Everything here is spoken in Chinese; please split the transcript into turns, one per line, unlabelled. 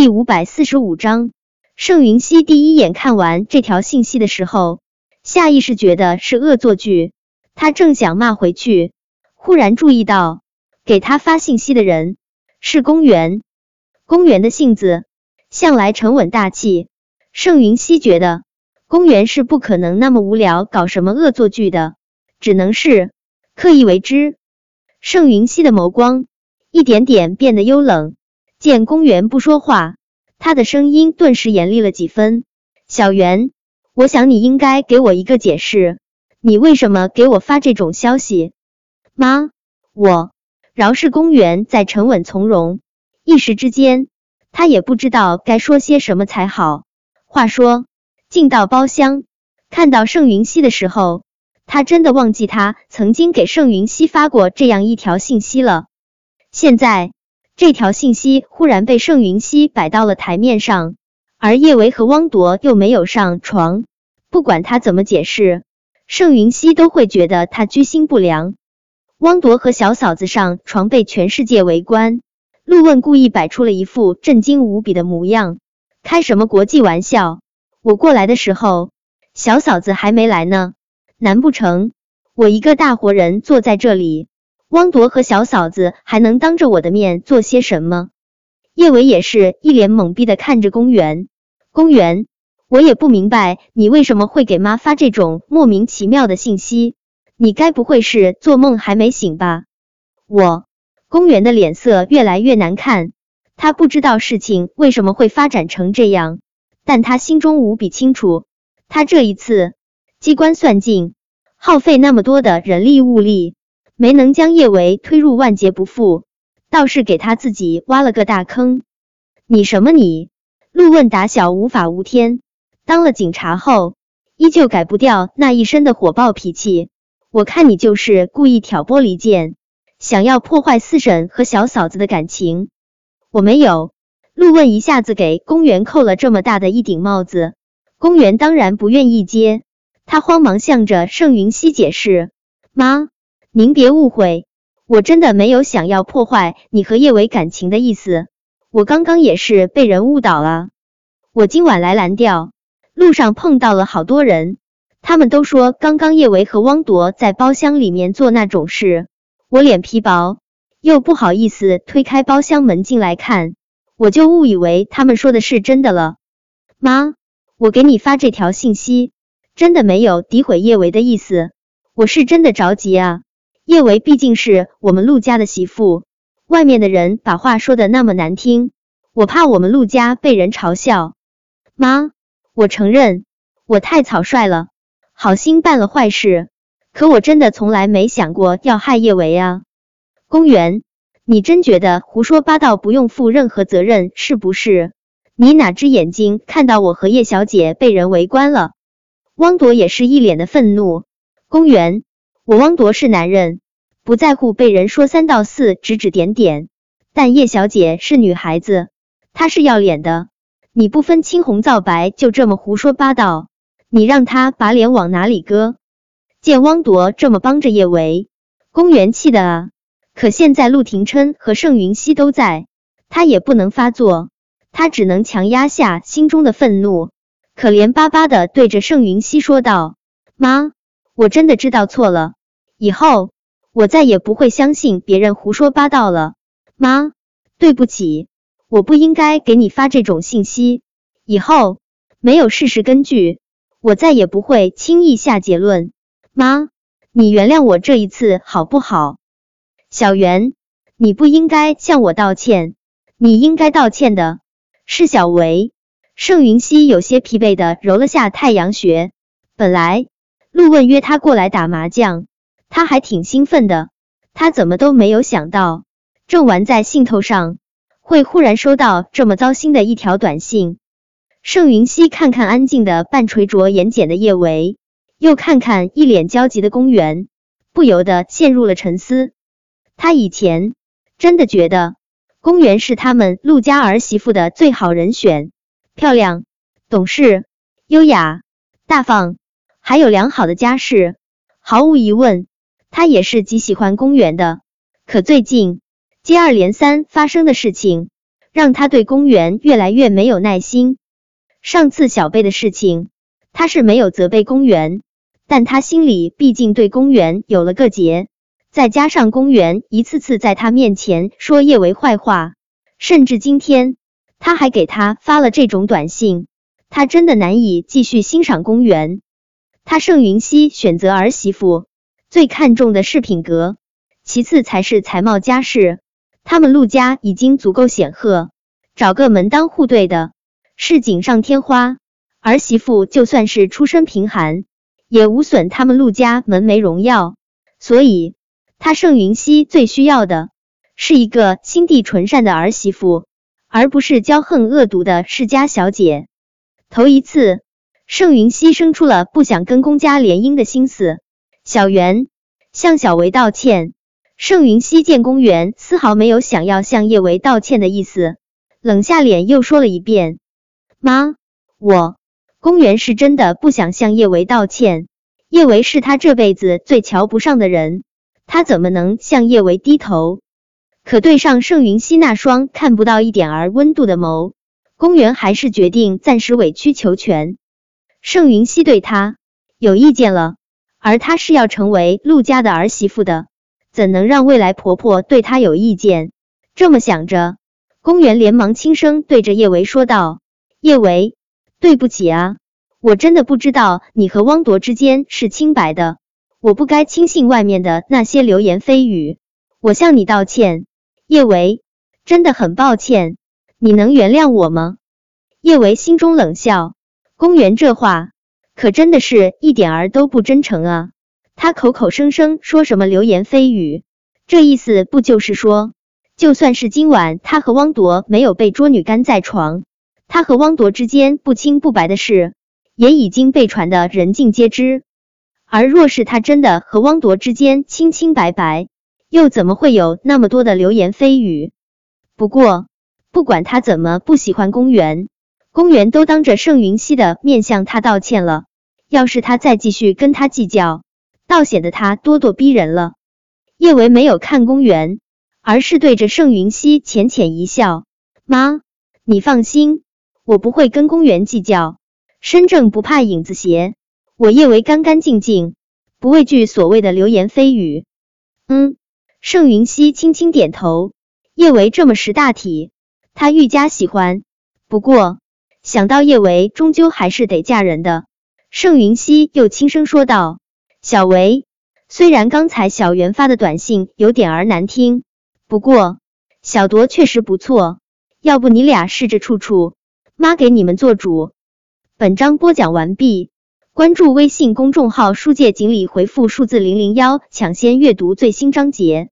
第五百四十五章，盛云熙第一眼看完这条信息的时候，下意识觉得是恶作剧。他正想骂回去，忽然注意到给他发信息的人是公园。公园的性子向来沉稳大气，盛云熙觉得公园是不可能那么无聊搞什么恶作剧的，只能是刻意为之。盛云熙的眸光一点点变得幽冷。见公园不说话，他的声音顿时严厉了几分。小袁，我想你应该给我一个解释，你为什么给我发这种消息？妈，我饶是公园在沉稳从容，一时之间他也不知道该说些什么才好。话说，进到包厢，看到盛云熙的时候，他真的忘记他曾经给盛云熙发过这样一条信息了。现在。这条信息忽然被盛云熙摆到了台面上，而叶维和汪铎又没有上床。不管他怎么解释，盛云熙都会觉得他居心不良。汪铎和小嫂子上床被全世界围观，陆问故意摆出了一副震惊无比的模样。开什么国际玩笑？我过来的时候，小嫂子还没来呢。难不成我一个大活人坐在这里？汪铎和小嫂子还能当着我的面做些什么？叶伟也是一脸懵逼的看着公园。公园，我也不明白你为什么会给妈发这种莫名其妙的信息。你该不会是做梦还没醒吧？我，公园的脸色越来越难看。他不知道事情为什么会发展成这样，但他心中无比清楚，他这一次机关算尽，耗费那么多的人力物力。没能将叶维推入万劫不复，倒是给他自己挖了个大坑。你什么你？陆问打小无法无天，当了警察后依旧改不掉那一身的火爆脾气。我看你就是故意挑拨离间，想要破坏四婶和小嫂子的感情。我没有。陆问一下子给公园扣了这么大的一顶帽子，公园当然不愿意接，他慌忙向着盛云熙解释：“妈。”您别误会，我真的没有想要破坏你和叶伟感情的意思。我刚刚也是被人误导了。我今晚来蓝调，路上碰到了好多人，他们都说刚刚叶维和汪铎在包厢里面做那种事。我脸皮薄，又不好意思推开包厢门进来看，我就误以为他们说的是真的了。妈，我给你发这条信息，真的没有诋毁叶维的意思，我是真的着急啊。叶维毕竟是我们陆家的媳妇，外面的人把话说的那么难听，我怕我们陆家被人嘲笑。妈，我承认我太草率了，好心办了坏事，可我真的从来没想过要害叶维啊。公园，你真觉得胡说八道不用负任何责任是不是？你哪只眼睛看到我和叶小姐被人围观了？汪铎也是一脸的愤怒。公园。我汪铎是男人，不在乎被人说三道四、指指点点。但叶小姐是女孩子，她是要脸的。你不分青红皂白就这么胡说八道，你让她把脸往哪里搁？见汪铎这么帮着叶维，公园气的啊！可现在陆廷琛和盛云熙都在，他也不能发作，他只能强压下心中的愤怒，可怜巴巴的对着盛云熙说道：“妈，我真的知道错了。”以后我再也不会相信别人胡说八道了，妈，对不起，我不应该给你发这种信息。以后没有事实根据，我再也不会轻易下结论。妈，你原谅我这一次好不好？小袁，你不应该向我道歉，你应该道歉的是小维。盛云熙有些疲惫的揉了下太阳穴，本来陆问约他过来打麻将。他还挺兴奋的，他怎么都没有想到，正玩在兴头上，会忽然收到这么糟心的一条短信。盛云熙看看安静的半垂着眼睑的叶维，又看看一脸焦急的公园，不由得陷入了沉思。他以前真的觉得公园是他们陆家儿媳妇的最好人选，漂亮、懂事、优雅、大方，还有良好的家世，毫无疑问。他也是极喜欢公园的，可最近接二连三发生的事情，让他对公园越来越没有耐心。上次小贝的事情，他是没有责备公园，但他心里毕竟对公园有了个结。再加上公园一次次在他面前说叶维坏话，甚至今天他还给他发了这种短信，他真的难以继续欣赏公园。他盛云熙选择儿媳妇，最看重的是品格，其次才是才貌家世。他们陆家已经足够显赫，找个门当户对的是锦上添花。儿媳妇就算是出身贫寒，也无损他们陆家门楣荣耀。所以，他盛云熙最需要的是一个心地纯善的儿媳妇，而不是骄横恶毒的世家小姐。头一次。盛云熙生出了不想跟公家联姻的心思。小袁向小维道歉。盛云熙见公园丝毫没有想要向叶维道歉的意思，冷下脸又说了一遍：“妈，我公园是真的不想向叶维道歉。叶维是他这辈子最瞧不上的人，他怎么能向叶维低头？”可对上盛云熙那双看不到一点儿温度的眸，公园还是决定暂时委曲求全。盛云熙对他有意见了，而他是要成为陆家的儿媳妇的，怎能让未来婆婆对他有意见？这么想着，公园连忙轻声对着叶维说道：“叶维，对不起啊，我真的不知道你和汪铎之间是清白的，我不该轻信外面的那些流言蜚语，我向你道歉。叶维，真的很抱歉，你能原谅我吗？”叶维心中冷笑。公园这话可真的是一点儿都不真诚啊！他口口声声说什么流言蜚语，这意思不就是说，就算是今晚他和汪铎没有被捉女干在床，他和汪铎之间不清不白的事也已经被传的人尽皆知。而若是他真的和汪铎之间清清白白，又怎么会有那么多的流言蜚语？不过，不管他怎么不喜欢公园。公园都当着盛云熙的面向他道歉了，要是他再继续跟他计较，倒显得他咄咄逼人了。叶维没有看公园，而是对着盛云熙浅浅一笑：“妈，你放心，我不会跟公园计较。身正不怕影子斜，我叶维干干净净，不畏惧所谓的流言蜚语。”嗯，盛云熙轻轻点头。叶维这么识大体，他愈加喜欢。不过。想到叶维终究还是得嫁人的，盛云熙又轻声说道：“小维，虽然刚才小袁发的短信有点儿难听，不过小铎确实不错，要不你俩试着处处，妈给你们做主。”本章播讲完毕，关注微信公众号“书界锦鲤”，回复数字零零幺，抢先阅读最新章节。